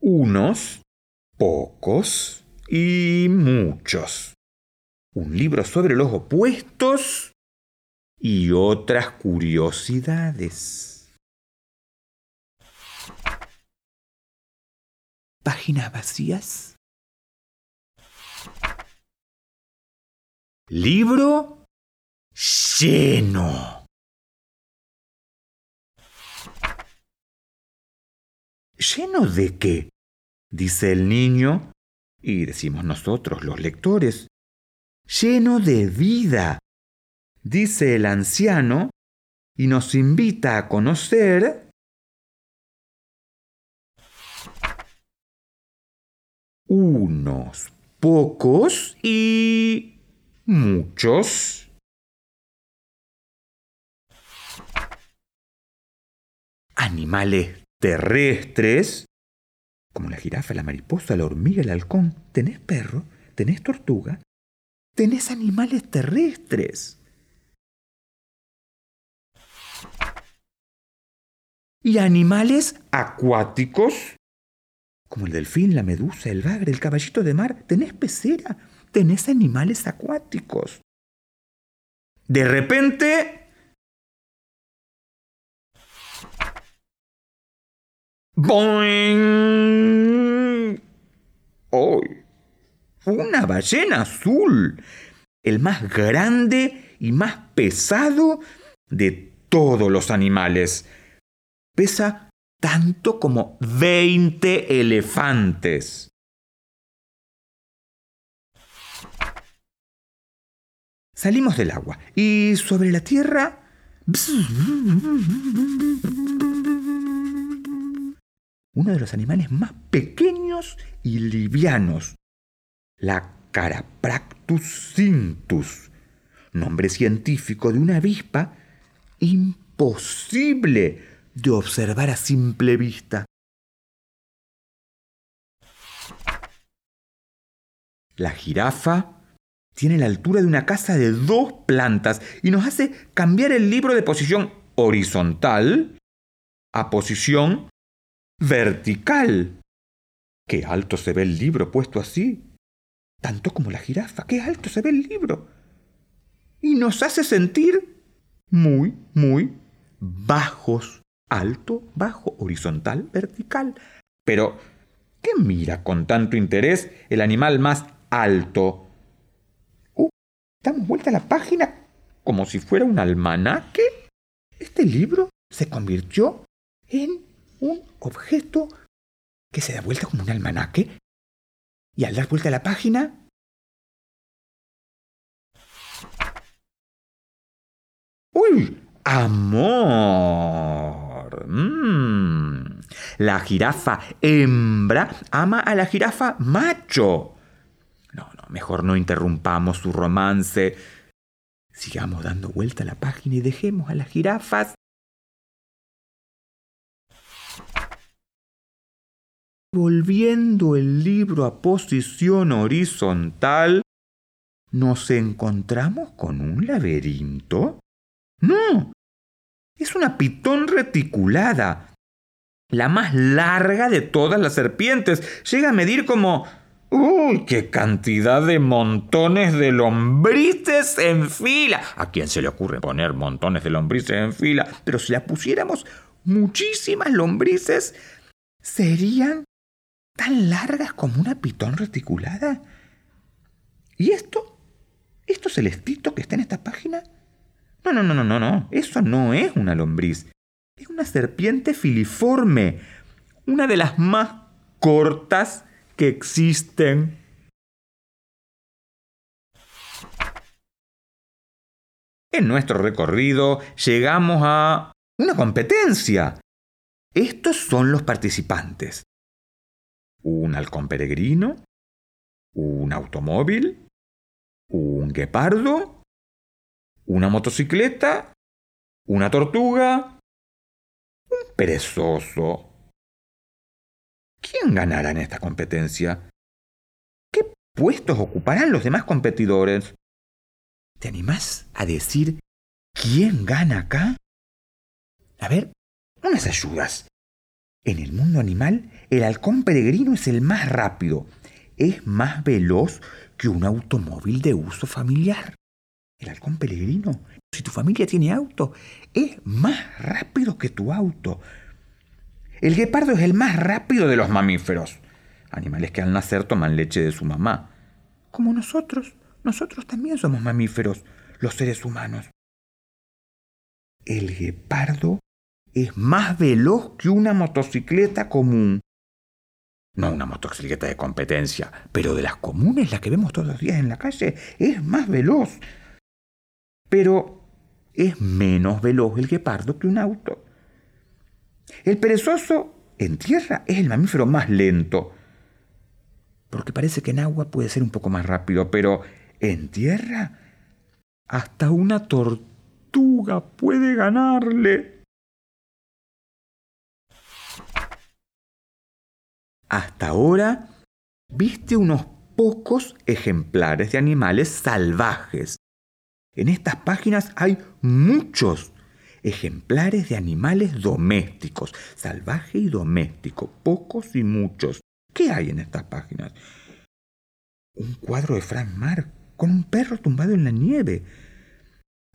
Unos, pocos y muchos. Un libro sobre los opuestos y otras curiosidades. Páginas vacías. Libro lleno. ¿Lleno de qué? dice el niño, y decimos nosotros, los lectores. Lleno de vida, dice el anciano, y nos invita a conocer unos pocos y muchos animales terrestres, como la jirafa, la mariposa, la hormiga, el halcón. ¿Tenés perro? ¿Tenés tortuga? ¿Tenés animales terrestres? Y animales acuáticos, como el delfín, la medusa, el bagre, el caballito de mar. ¿Tenés pecera? ¿Tenés animales acuáticos? De repente ¡Boing! ¡Hoy! Una ballena azul, el más grande y más pesado de todos los animales. Pesa tanto como 20 elefantes. Salimos del agua y sobre la tierra uno de los animales más pequeños y livianos, la Carapractus cintus, nombre científico de una avispa imposible de observar a simple vista. La jirafa tiene la altura de una casa de dos plantas y nos hace cambiar el libro de posición horizontal a posición vertical. Qué alto se ve el libro puesto así. Tanto como la jirafa. Qué alto se ve el libro. Y nos hace sentir muy, muy bajos. Alto, bajo, horizontal, vertical. Pero, ¿qué mira con tanto interés el animal más alto? Uh, damos vuelta a la página como si fuera un almanaque. Este libro se convirtió en un objeto que se da vuelta como un almanaque y al dar vuelta a la página ¡Uy! ¡Amor! Mm. La jirafa hembra ama a la jirafa macho. No, no, mejor no interrumpamos su romance. Sigamos dando vuelta a la página y dejemos a las jirafas Volviendo el libro a posición horizontal, ¿nos encontramos con un laberinto? No, es una pitón reticulada, la más larga de todas las serpientes. Llega a medir como... ¡Uy, qué cantidad de montones de lombrices en fila! ¿A quién se le ocurre poner montones de lombrices en fila? Pero si la pusiéramos muchísimas lombrices, serían tan largas como una pitón reticulada. ¿Y esto? ¿Esto celestito que está en esta página? No, no, no, no, no, no. Eso no es una lombriz. Es una serpiente filiforme. Una de las más cortas que existen. En nuestro recorrido llegamos a una competencia. Estos son los participantes un halcón peregrino, un automóvil, un guepardo, una motocicleta, una tortuga, un perezoso. ¿Quién ganará en esta competencia? ¿Qué puestos ocuparán los demás competidores? ¿Te animás a decir quién gana acá? A ver, unas ayudas. En el mundo animal, el halcón peregrino es el más rápido. Es más veloz que un automóvil de uso familiar. El halcón peregrino, si tu familia tiene auto, es más rápido que tu auto. El guepardo es el más rápido de los mamíferos, animales que al nacer toman leche de su mamá. Como nosotros, nosotros también somos mamíferos, los seres humanos. El guepardo es más veloz que una motocicleta común. No una motocicleta de competencia, pero de las comunes, la que vemos todos los días en la calle, es más veloz. Pero es menos veloz el guepardo que un auto. El perezoso en tierra es el mamífero más lento. Porque parece que en agua puede ser un poco más rápido, pero en tierra hasta una tortuga puede ganarle. Hasta ahora viste unos pocos ejemplares de animales salvajes. En estas páginas hay muchos ejemplares de animales domésticos, salvaje y doméstico, pocos y muchos. ¿Qué hay en estas páginas? Un cuadro de Frank Marc con un perro tumbado en la nieve.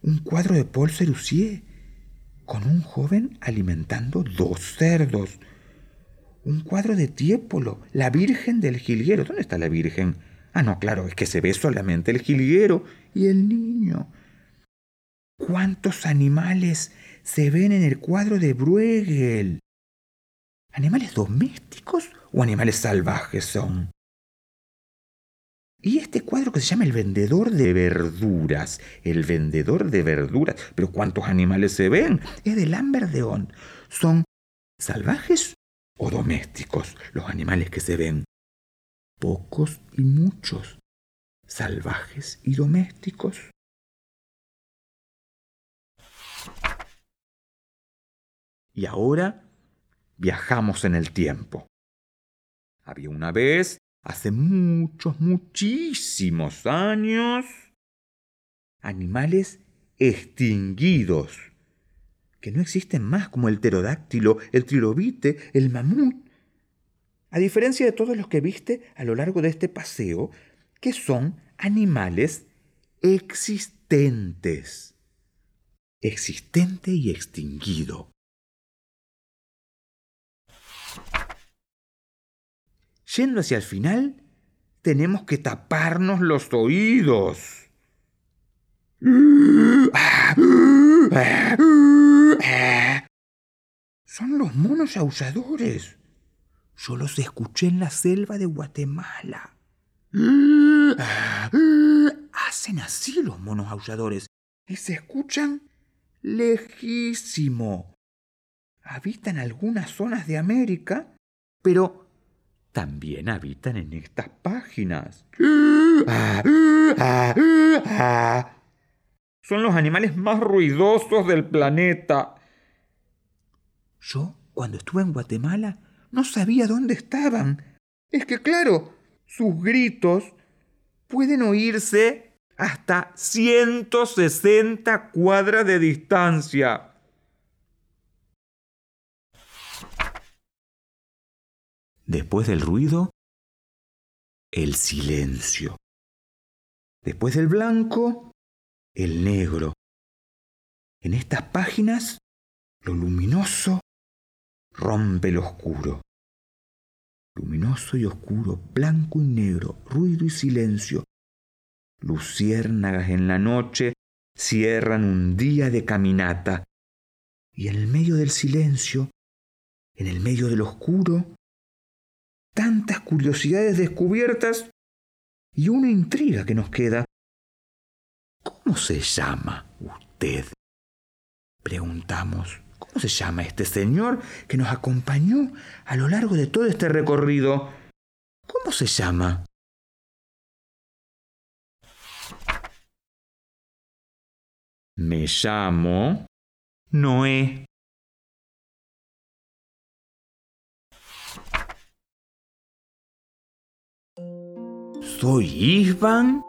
Un cuadro de Paul Serusier con un joven alimentando dos cerdos. Un cuadro de Tiepolo, la Virgen del Jilguero. ¿Dónde está la Virgen? Ah, no, claro, es que se ve solamente el jilguero y el niño. ¿Cuántos animales se ven en el cuadro de Bruegel? ¿Animales domésticos o animales salvajes son? Y este cuadro que se llama El vendedor de verduras. El vendedor de verduras. Pero ¿cuántos animales se ven? Es de Lamberdeon. ¿Son salvajes o domésticos los animales que se ven? Pocos y muchos. Salvajes y domésticos. Y ahora viajamos en el tiempo. Había una vez, hace muchos, muchísimos años, animales extinguidos, que no existen más como el pterodáctilo, el trilobite, el mamut. A diferencia de todos los que viste a lo largo de este paseo, que son animales existentes. Existente y extinguido. Yendo hacia el final, tenemos que taparnos los oídos. Son los monos aulladores. Yo los escuché en la selva de Guatemala. Hacen así los monos aulladores y se escuchan lejísimo. Habitan algunas zonas de América, pero también habitan en estas páginas. Son los animales más ruidosos del planeta. Yo, cuando estuve en Guatemala, no sabía dónde estaban. Es que, claro, sus gritos pueden oírse hasta 160 cuadras de distancia. Después del ruido, el silencio. Después del blanco, el negro. En estas páginas, lo luminoso rompe lo oscuro. Luminoso y oscuro, blanco y negro, ruido y silencio. Luciérnagas en la noche cierran un día de caminata. Y en el medio del silencio, en el medio del oscuro, tantas curiosidades descubiertas y una intriga que nos queda. ¿Cómo se llama usted? Preguntamos. ¿Cómo se llama este señor que nos acompañó a lo largo de todo este recorrido? ¿Cómo se llama? Me llamo Noé. Soy Isvan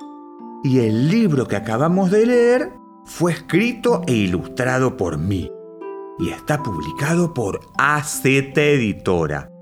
y el libro que acabamos de leer fue escrito e ilustrado por mí. y está publicado por AZ Editora.